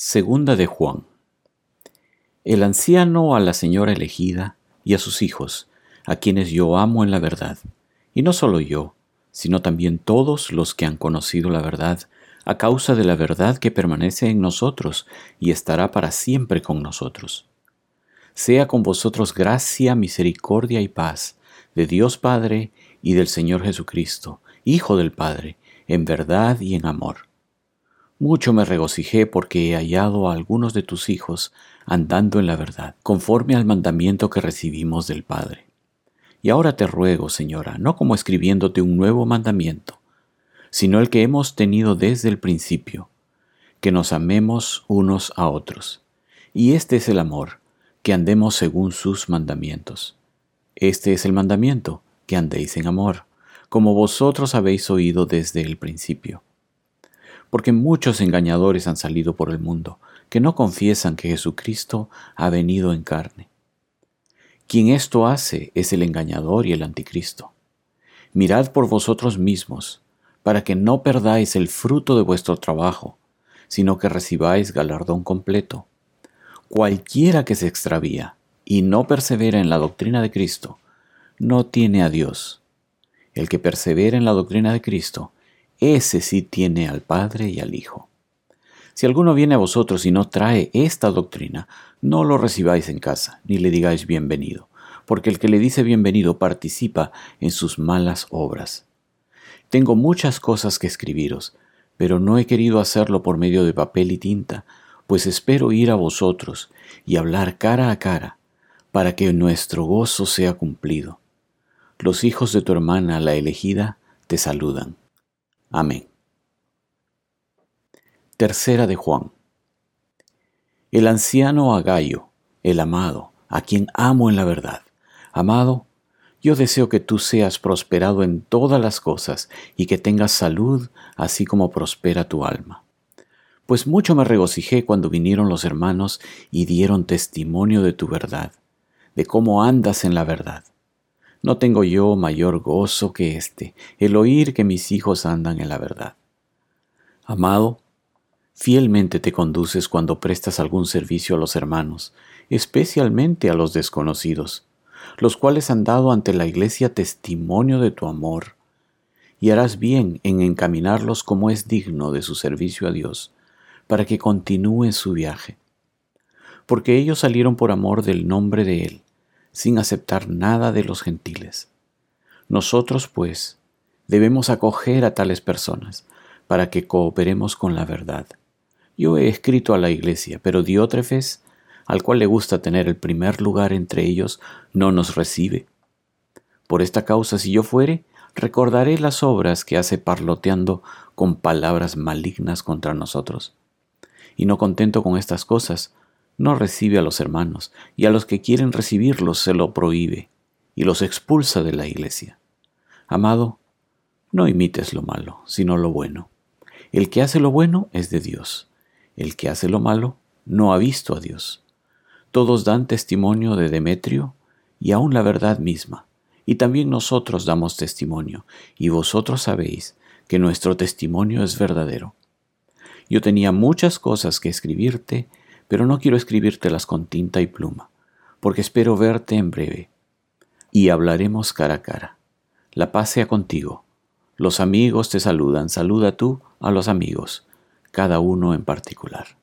Segunda de Juan. El anciano a la señora elegida y a sus hijos, a quienes yo amo en la verdad, y no solo yo, sino también todos los que han conocido la verdad, a causa de la verdad que permanece en nosotros y estará para siempre con nosotros. Sea con vosotros gracia, misericordia y paz de Dios Padre y del Señor Jesucristo, Hijo del Padre, en verdad y en amor. Mucho me regocijé porque he hallado a algunos de tus hijos andando en la verdad, conforme al mandamiento que recibimos del Padre. Y ahora te ruego, Señora, no como escribiéndote un nuevo mandamiento, sino el que hemos tenido desde el principio, que nos amemos unos a otros. Y este es el amor, que andemos según sus mandamientos. Este es el mandamiento, que andéis en amor, como vosotros habéis oído desde el principio. Porque muchos engañadores han salido por el mundo, que no confiesan que Jesucristo ha venido en carne. Quien esto hace es el engañador y el anticristo. Mirad por vosotros mismos, para que no perdáis el fruto de vuestro trabajo, sino que recibáis galardón completo. Cualquiera que se extravía y no persevera en la doctrina de Cristo, no tiene a Dios. El que persevera en la doctrina de Cristo, ese sí tiene al Padre y al Hijo. Si alguno viene a vosotros y no trae esta doctrina, no lo recibáis en casa, ni le digáis bienvenido, porque el que le dice bienvenido participa en sus malas obras. Tengo muchas cosas que escribiros, pero no he querido hacerlo por medio de papel y tinta, pues espero ir a vosotros y hablar cara a cara, para que nuestro gozo sea cumplido. Los hijos de tu hermana, la elegida, te saludan. Amén. Tercera de Juan. El anciano Agallo, el amado, a quien amo en la verdad. Amado, yo deseo que tú seas prosperado en todas las cosas y que tengas salud, así como prospera tu alma. Pues mucho me regocijé cuando vinieron los hermanos y dieron testimonio de tu verdad, de cómo andas en la verdad. No tengo yo mayor gozo que este, el oír que mis hijos andan en la verdad. Amado, fielmente te conduces cuando prestas algún servicio a los hermanos, especialmente a los desconocidos los cuales han dado ante la iglesia testimonio de tu amor, y harás bien en encaminarlos como es digno de su servicio a Dios, para que continúen su viaje. Porque ellos salieron por amor del nombre de Él, sin aceptar nada de los gentiles. Nosotros, pues, debemos acoger a tales personas, para que cooperemos con la verdad. Yo he escrito a la iglesia, pero Diótrefes, al cual le gusta tener el primer lugar entre ellos, no nos recibe. Por esta causa, si yo fuere, recordaré las obras que hace parloteando con palabras malignas contra nosotros. Y no contento con estas cosas, no recibe a los hermanos, y a los que quieren recibirlos se lo prohíbe, y los expulsa de la iglesia. Amado, no imites lo malo, sino lo bueno. El que hace lo bueno es de Dios. El que hace lo malo no ha visto a Dios. Todos dan testimonio de Demetrio y aún la verdad misma. Y también nosotros damos testimonio, y vosotros sabéis que nuestro testimonio es verdadero. Yo tenía muchas cosas que escribirte, pero no quiero escribírtelas con tinta y pluma, porque espero verte en breve. Y hablaremos cara a cara. La paz sea contigo. Los amigos te saludan, saluda tú a los amigos, cada uno en particular.